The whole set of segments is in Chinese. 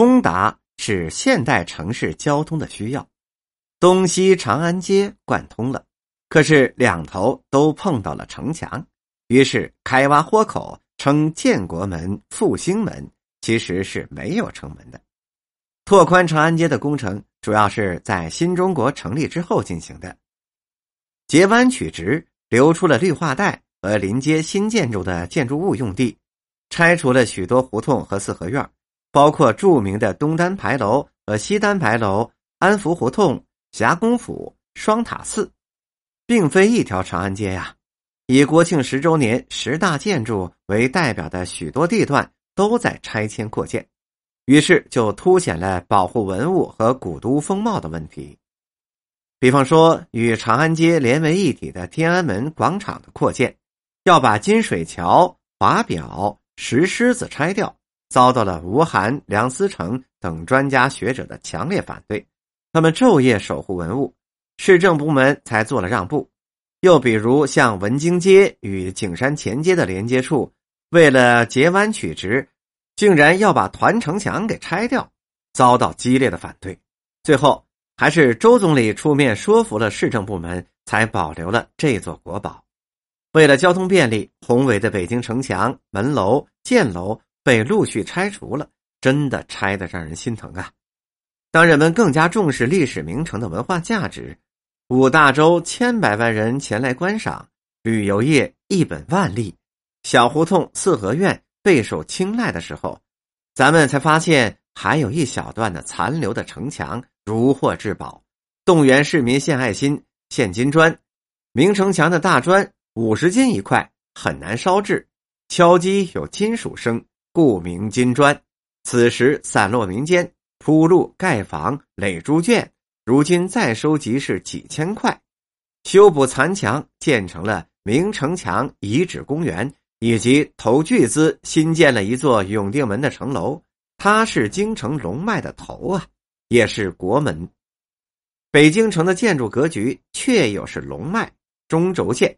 通达是现代城市交通的需要，东西长安街贯通了，可是两头都碰到了城墙，于是开挖豁口，称建国门、复兴门，其实是没有城门的。拓宽长安街的工程主要是在新中国成立之后进行的，截弯取直，留出了绿化带和临街新建筑的建筑物用地，拆除了许多胡同和四合院。包括著名的东单牌楼和西单牌楼、安福胡同、霞公府、双塔寺，并非一条长安街呀。以国庆十周年十大建筑为代表的许多地段都在拆迁扩建，于是就凸显了保护文物和古都风貌的问题。比方说，与长安街连为一体的天安门广场的扩建，要把金水桥、华表、石狮子拆掉。遭到了吴晗、梁思成等专家学者的强烈反对，他们昼夜守护文物，市政部门才做了让步。又比如像文京街与景山前街的连接处，为了截弯取直，竟然要把团城墙给拆掉，遭到激烈的反对。最后还是周总理出面说服了市政部门，才保留了这座国宝。为了交通便利，宏伟的北京城墙、门楼、箭楼。被陆续拆除了，真的拆的让人心疼啊！当人们更加重视历史名城的文化价值，五大洲千百万人前来观赏，旅游业一本万利，小胡同四合院备受青睐的时候，咱们才发现还有一小段的残留的城墙如获至宝，动员市民献爱心献金砖，明城墙的大砖五十斤一块，很难烧制，敲击有金属声。故名金砖，此时散落民间，铺路盖房垒猪圈，如今再收集是几千块，修补残墙，建成了明城墙遗址公园，以及投巨资新建了一座永定门的城楼，它是京城龙脉的头啊，也是国门。北京城的建筑格局确有是龙脉中轴线，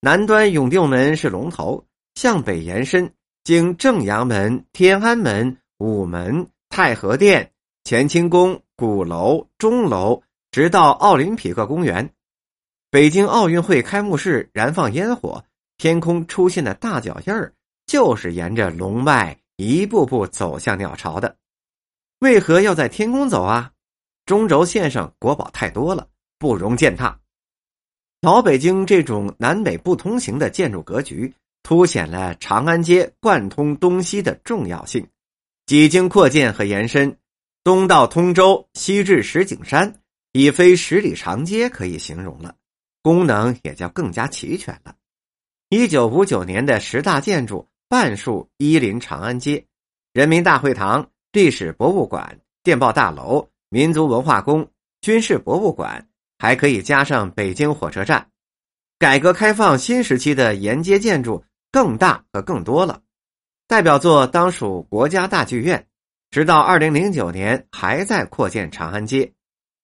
南端永定门是龙头，向北延伸。经正阳门、天安门、午门、太和殿、乾清宫、鼓楼、钟楼，直到奥林匹克公园。北京奥运会开幕式燃放烟火，天空出现的大脚印儿，就是沿着龙脉一步步走向鸟巢的。为何要在天空走啊？中轴线上国宝太多了，不容践踏。老北京这种南北不通行的建筑格局。凸显了长安街贯通东西的重要性。几经扩建和延伸，东到通州，西至石景山，已非十里长街可以形容了，功能也就更加齐全了。一九五九年的十大建筑半数依临长安街，人民大会堂、历史博物馆、电报大楼、民族文化宫、军事博物馆，还可以加上北京火车站。改革开放新时期的沿街建筑。更大和更多了，代表作当属国家大剧院，直到二零零九年还在扩建长安街。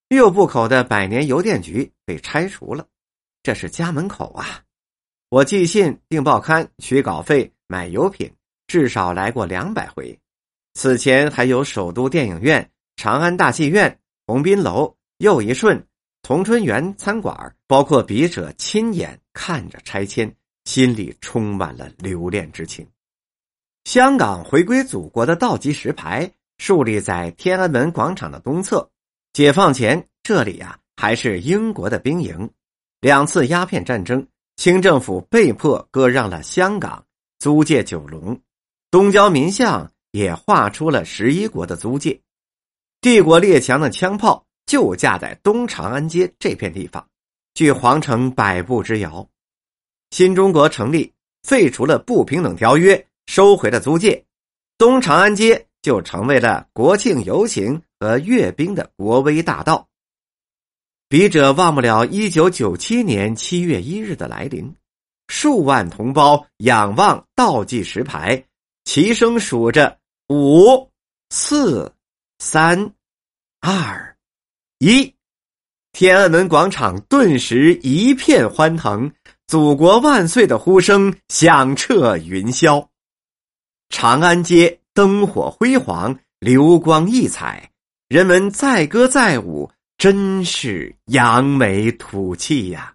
六部口的百年邮电局被拆除了，这是家门口啊！我寄信、订报刊、取稿费、买油品，至少来过两百回。此前还有首都电影院、长安大戏院、鸿宾楼、又一顺、同春园餐馆，包括笔者亲眼看着拆迁。心里充满了留恋之情。香港回归祖国的倒计时牌树立在天安门广场的东侧。解放前，这里呀还是英国的兵营。两次鸦片战争，清政府被迫割让了香港，租界九龙。东交民巷也划出了十一国的租界。帝国列强的枪炮就架在东长安街这片地方，距皇城百步之遥。新中国成立，废除了不平等条约，收回了租界，东长安街就成为了国庆游行和阅兵的国威大道。笔者忘不了一九九七年七月一日的来临，数万同胞仰望倒计时牌，齐声数着五、四、三、二、一，天安门广场顿时一片欢腾。祖国万岁的呼声响彻云霄，长安街灯火辉煌，流光溢彩，人们载歌载舞，真是扬眉吐气呀。